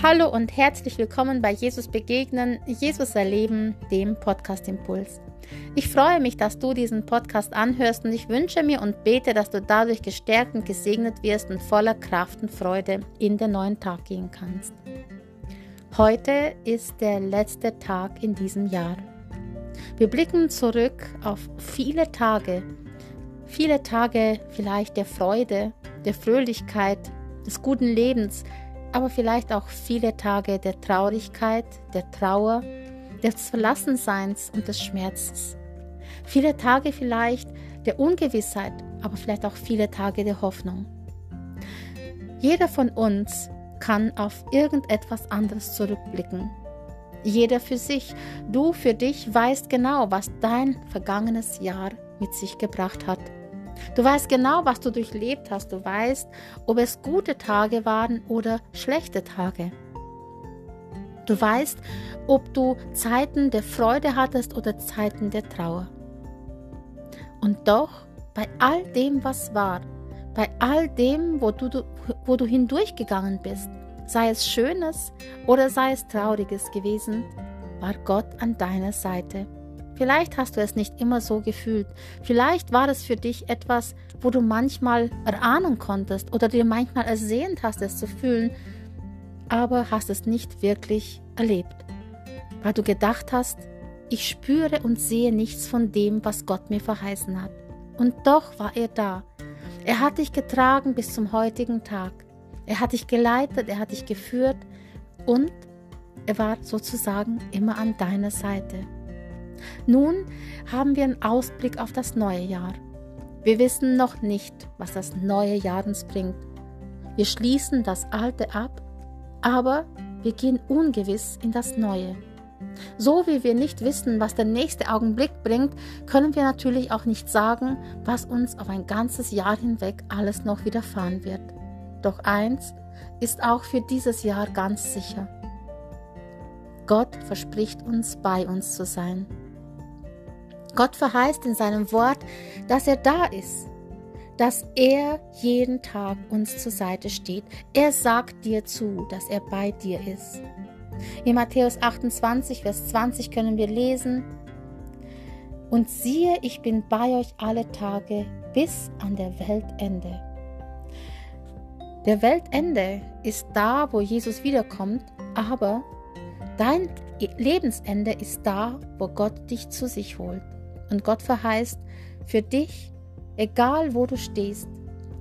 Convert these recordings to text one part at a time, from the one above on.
Hallo und herzlich willkommen bei Jesus Begegnen, Jesus Erleben, dem Podcast Impuls. Ich freue mich, dass du diesen Podcast anhörst und ich wünsche mir und bete, dass du dadurch gestärkt und gesegnet wirst und voller Kraft und Freude in den neuen Tag gehen kannst. Heute ist der letzte Tag in diesem Jahr. Wir blicken zurück auf viele Tage, viele Tage vielleicht der Freude, der Fröhlichkeit, des guten Lebens, aber vielleicht auch viele Tage der Traurigkeit, der Trauer, des Verlassenseins und des Schmerzes. Viele Tage vielleicht der Ungewissheit, aber vielleicht auch viele Tage der Hoffnung. Jeder von uns kann auf irgendetwas anderes zurückblicken. Jeder für sich. Du für dich weißt genau, was dein vergangenes Jahr mit sich gebracht hat. Du weißt genau, was du durchlebt hast. Du weißt, ob es gute Tage waren oder schlechte Tage. Du weißt, ob du Zeiten der Freude hattest oder Zeiten der Trauer. Und doch, bei all dem, was war, bei all dem, wo du, wo du hindurchgegangen bist, sei es Schönes oder sei es Trauriges gewesen, war Gott an deiner Seite. Vielleicht hast du es nicht immer so gefühlt. Vielleicht war es für dich etwas, wo du manchmal erahnen konntest oder dir manchmal ersehnt hast, es zu fühlen, aber hast es nicht wirklich erlebt. Weil du gedacht hast, ich spüre und sehe nichts von dem, was Gott mir verheißen hat. Und doch war er da. Er hat dich getragen bis zum heutigen Tag. Er hat dich geleitet, er hat dich geführt und er war sozusagen immer an deiner Seite. Nun haben wir einen Ausblick auf das neue Jahr. Wir wissen noch nicht, was das neue Jahr uns bringt. Wir schließen das alte ab, aber wir gehen ungewiss in das neue. So wie wir nicht wissen, was der nächste Augenblick bringt, können wir natürlich auch nicht sagen, was uns auf ein ganzes Jahr hinweg alles noch widerfahren wird. Doch eins ist auch für dieses Jahr ganz sicher. Gott verspricht uns bei uns zu sein. Gott verheißt in seinem Wort, dass er da ist, dass er jeden Tag uns zur Seite steht. Er sagt dir zu, dass er bei dir ist. In Matthäus 28, Vers 20 können wir lesen, und siehe, ich bin bei euch alle Tage bis an der Weltende. Der Weltende ist da, wo Jesus wiederkommt, aber dein Lebensende ist da, wo Gott dich zu sich holt. Und Gott verheißt für dich, egal wo du stehst,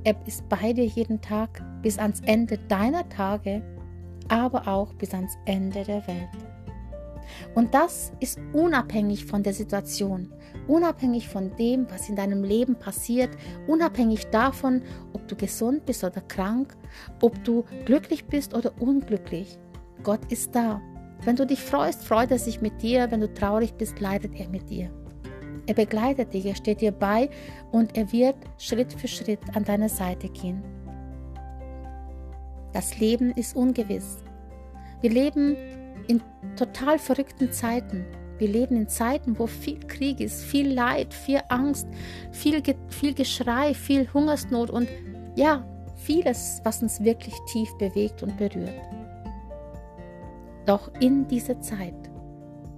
er ist bei dir jeden Tag bis ans Ende deiner Tage, aber auch bis ans Ende der Welt. Und das ist unabhängig von der Situation, unabhängig von dem, was in deinem Leben passiert, unabhängig davon, ob du gesund bist oder krank, ob du glücklich bist oder unglücklich. Gott ist da. Wenn du dich freust, freut er sich mit dir. Wenn du traurig bist, leidet er mit dir. Er begleitet dich, er steht dir bei und er wird Schritt für Schritt an deiner Seite gehen. Das Leben ist ungewiss. Wir leben in total verrückten Zeiten. Wir leben in Zeiten, wo viel Krieg ist, viel Leid, viel Angst, viel, viel Geschrei, viel Hungersnot und ja, vieles, was uns wirklich tief bewegt und berührt. Doch in dieser Zeit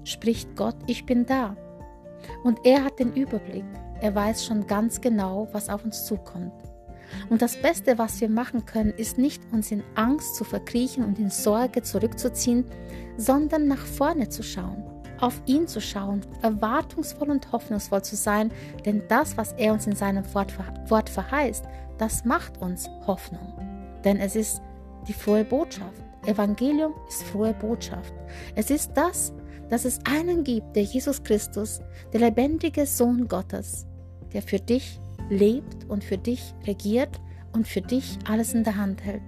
spricht Gott, ich bin da. Und er hat den Überblick. Er weiß schon ganz genau, was auf uns zukommt. Und das Beste, was wir machen können, ist nicht uns in Angst zu verkriechen und in Sorge zurückzuziehen, sondern nach vorne zu schauen, auf ihn zu schauen, erwartungsvoll und hoffnungsvoll zu sein, denn das, was er uns in seinem Wort verheißt, das macht uns Hoffnung. Denn es ist die frohe Botschaft. Evangelium ist frohe Botschaft. Es ist das, dass es einen gibt, der Jesus Christus, der lebendige Sohn Gottes, der für dich lebt und für dich regiert und für dich alles in der Hand hält.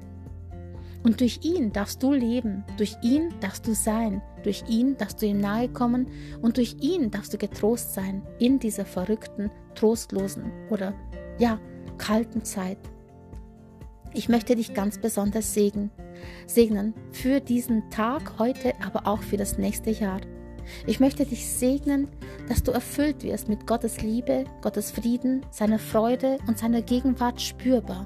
Und durch ihn darfst du leben, durch ihn darfst du sein, durch ihn darfst du ihm nahe kommen und durch ihn darfst du getrost sein in dieser verrückten, trostlosen oder ja, kalten Zeit. Ich möchte dich ganz besonders segnen, segnen für diesen Tag heute, aber auch für das nächste Jahr. Ich möchte dich segnen, dass du erfüllt wirst mit Gottes Liebe, Gottes Frieden, seiner Freude und seiner Gegenwart spürbar.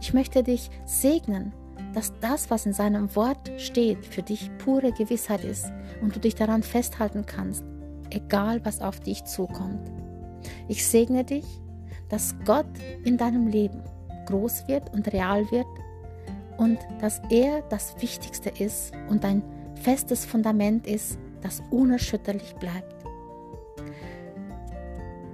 Ich möchte dich segnen, dass das, was in seinem Wort steht, für dich pure Gewissheit ist und du dich daran festhalten kannst, egal was auf dich zukommt. Ich segne dich, dass Gott in deinem Leben groß wird und real wird und dass er das Wichtigste ist und ein festes Fundament ist, das unerschütterlich bleibt.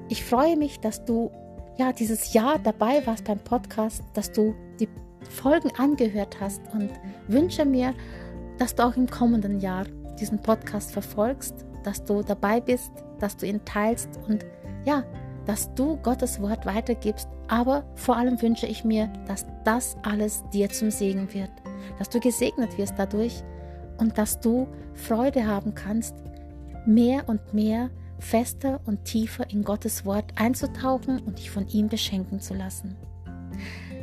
Ich freue mich, dass du ja dieses Jahr dabei warst beim Podcast, dass du die Folgen angehört hast und wünsche mir, dass du auch im kommenden Jahr diesen Podcast verfolgst, dass du dabei bist, dass du ihn teilst und ja, dass du Gottes Wort weitergibst. Aber vor allem wünsche ich mir, dass das alles dir zum Segen wird, dass du gesegnet wirst dadurch und dass du Freude haben kannst, mehr und mehr fester und tiefer in Gottes Wort einzutauchen und dich von ihm beschenken zu lassen.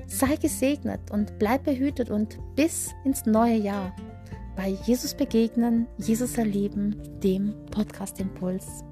Sei gesegnet und bleib behütet und bis ins neue Jahr bei Jesus begegnen, Jesus erleben, dem Podcast Impuls.